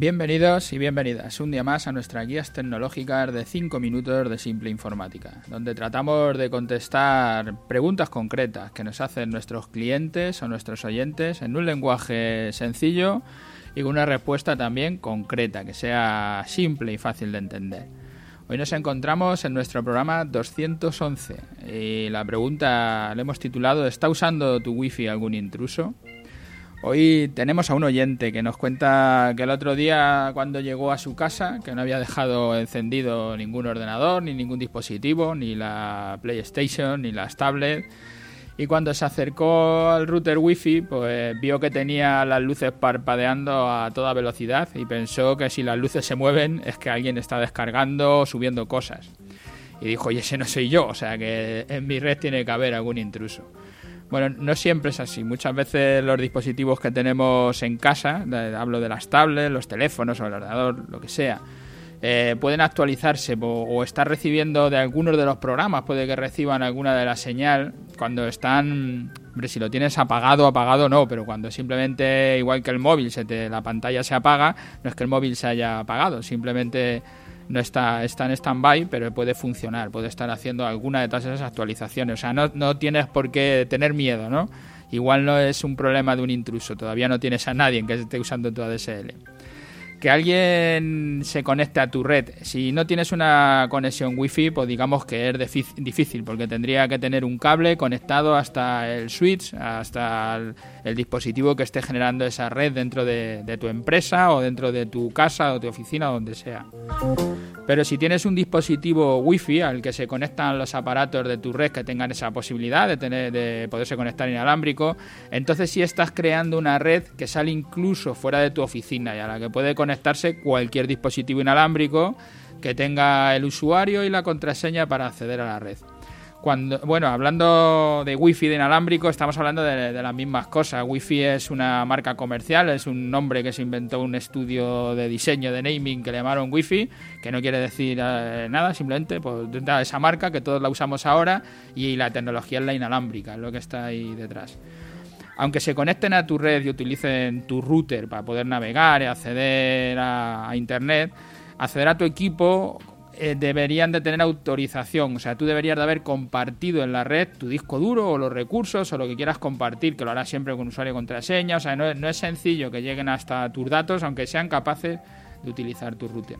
Bienvenidos y bienvenidas un día más a nuestras guías tecnológicas de 5 minutos de simple informática, donde tratamos de contestar preguntas concretas que nos hacen nuestros clientes o nuestros oyentes en un lenguaje sencillo y con una respuesta también concreta, que sea simple y fácil de entender. Hoy nos encontramos en nuestro programa 211 y la pregunta le hemos titulado ¿Está usando tu wifi algún intruso? Hoy tenemos a un oyente que nos cuenta que el otro día cuando llegó a su casa, que no había dejado encendido ningún ordenador, ni ningún dispositivo, ni la PlayStation, ni las tablets, y cuando se acercó al router wifi, pues vio que tenía las luces parpadeando a toda velocidad y pensó que si las luces se mueven es que alguien está descargando o subiendo cosas. Y dijo, y ese no soy yo, o sea que en mi red tiene que haber algún intruso. Bueno, no siempre es así. Muchas veces los dispositivos que tenemos en casa, hablo de las tablets, los teléfonos o el ordenador, lo que sea, eh, pueden actualizarse o, estar recibiendo de algunos de los programas, puede que reciban alguna de la señal cuando están, hombre, si lo tienes apagado, apagado no, pero cuando simplemente, igual que el móvil, se te, la pantalla se apaga, no es que el móvil se haya apagado, simplemente no está, está en stand-by, pero puede funcionar, puede estar haciendo alguna de todas esas actualizaciones. O sea, no, no tienes por qué tener miedo, ¿no? Igual no es un problema de un intruso, todavía no tienes a nadie que esté usando tu ADSL que alguien se conecte a tu red. Si no tienes una conexión wifi, pues digamos que es difícil, porque tendría que tener un cable conectado hasta el switch, hasta el, dispositivo que esté generando esa red dentro de, de, tu empresa o dentro de tu casa o tu oficina, donde sea. Pero si tienes un dispositivo wifi al que se conectan los aparatos de tu red que tengan esa posibilidad de, tener, de poderse conectar inalámbrico, entonces sí estás creando una red que sale incluso fuera de tu oficina y a la que puede conectar conectarse cualquier dispositivo inalámbrico que tenga el usuario y la contraseña para acceder a la red. Cuando, bueno, hablando de wifi de inalámbrico, estamos hablando de, las mismas cosas. Wifi es una marca comercial, es un nombre que se inventó un estudio de diseño de naming que le llamaron wifi, que no quiere decir eh, nada, simplemente pues, esa marca que todos la usamos ahora y la tecnología es la inalámbrica, es lo que está ahí detrás aunque se conecten a tu red y utilicen tu router para poder navegar y acceder a, Internet, acceder a tu equipo eh, deberían de tener autorización. O sea, tú deberías de haber compartido en la red tu disco duro o los recursos o lo que quieras compartir, que lo harás siempre con usuario y contraseña. O sea, no, no es sencillo que lleguen hasta tus datos, aunque sean capaces de utilizar tu router.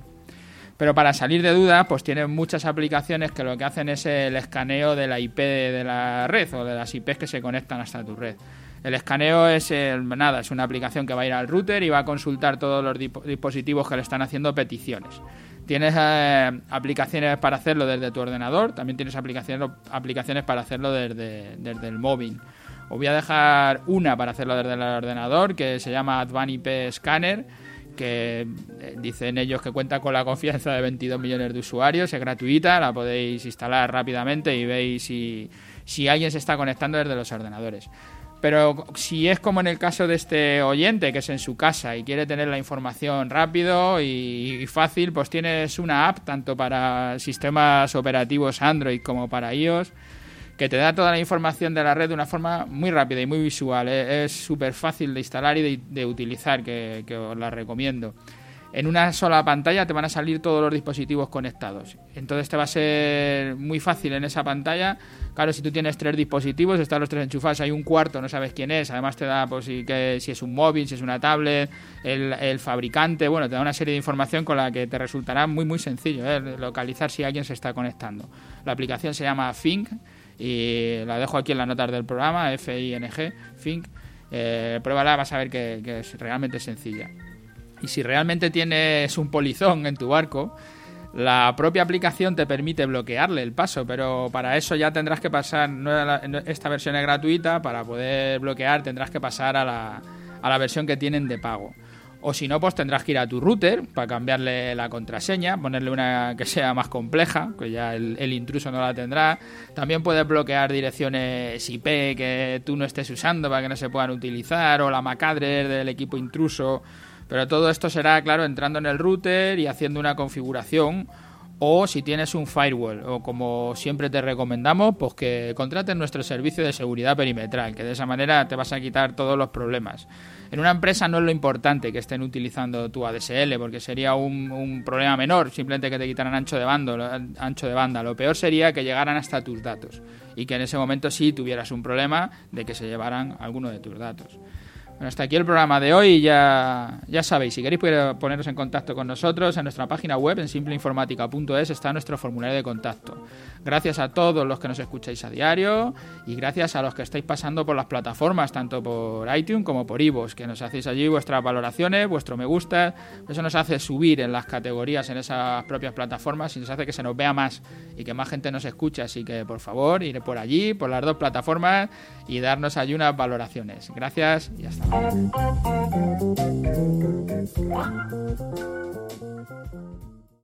Pero para salir de dudas, pues tienen muchas aplicaciones que lo que hacen es el escaneo de la IP de la red o de las IPs que se conectan hasta tu red. El escaneo es nada, es una aplicación que va a ir al router y va a consultar todos los dispositivos que le están haciendo peticiones. Tienes eh, aplicaciones para hacerlo desde tu ordenador, también tienes aplicaciones, aplicaciones para hacerlo desde, desde el móvil. Os voy a dejar una para hacerlo desde el ordenador que se llama Advan IP Scanner que eh, dicen ellos que cuenta con la confianza de 22 millones de usuarios, es gratuita, la podéis instalar rápidamente y veis si, si alguien se está conectando desde los ordenadores. Pero si es como en el caso de este oyente, que es en su casa y quiere tener la información rápido y, fácil, pues tienes una app tanto para sistemas operativos Android como para iOS que te da toda la información de la red de una forma muy rápida y muy visual. ¿eh? Es súper fácil de instalar y de, utilizar, que os la recomiendo en una sola pantalla te van a salir todos los dispositivos conectados. Entonces te va a ser muy fácil en esa pantalla. Claro, si tú tienes tres dispositivos, están los tres enchufados, hay un cuarto, no sabes quién es. Además te da pues, si, que, si es un móvil, si es una tablet, el, fabricante. Bueno, te da una serie de información con la que te resultará muy, muy sencillo ¿eh? localizar si alguien se está conectando. La aplicación se llama Fink y la dejo aquí en las notas del programa, F-I-N-G, Fink. Eh, pruébala, vas a ver que, que es realmente sencilla. Y si realmente tienes un polizón en tu barco, la propia aplicación te permite bloquearle el paso, pero para eso ya tendrás que pasar, esta versión es gratuita, para poder bloquear tendrás que pasar a la, a la versión que tienen de pago. O si no, pues tendrás que ir a tu router para cambiarle la contraseña, ponerle una que sea más compleja, que ya el, el, intruso no la tendrá. También puedes bloquear direcciones IP que tú no estés usando para que no se puedan utilizar, o la MAC address del equipo intruso pero todo esto será, claro, entrando en el router y haciendo una configuración o si tienes un firewall o como siempre te recomendamos, pues que contrates nuestro servicio de seguridad perimetral, que de esa manera te vas a quitar todos los problemas. En una empresa no es lo importante que estén utilizando tu ADSL, porque sería un, problema menor, simplemente que te quitaran ancho de, ancho de banda. Lo peor sería que llegaran hasta tus datos y que en ese momento sí tuvieras un problema de que se llevaran alguno de tus datos. Bueno, hasta aquí el programa de hoy. Ya, ya sabéis, si queréis poneros en contacto con nosotros, en nuestra página web, en simpleinformática.es, está nuestro formulario de contacto. Gracias a todos los que nos escucháis a diario y gracias a los que estáis pasando por las plataformas, tanto por iTunes como por iVoox, que nos hacéis allí vuestras valoraciones, vuestro me gusta. Eso nos hace subir en las categorías en esas propias plataformas y nos hace que se nos vea más y que más gente nos escuche. Así que, por favor, ir por allí, por las dos plataformas y darnos allí unas valoraciones. Gracias y hasta Thank you.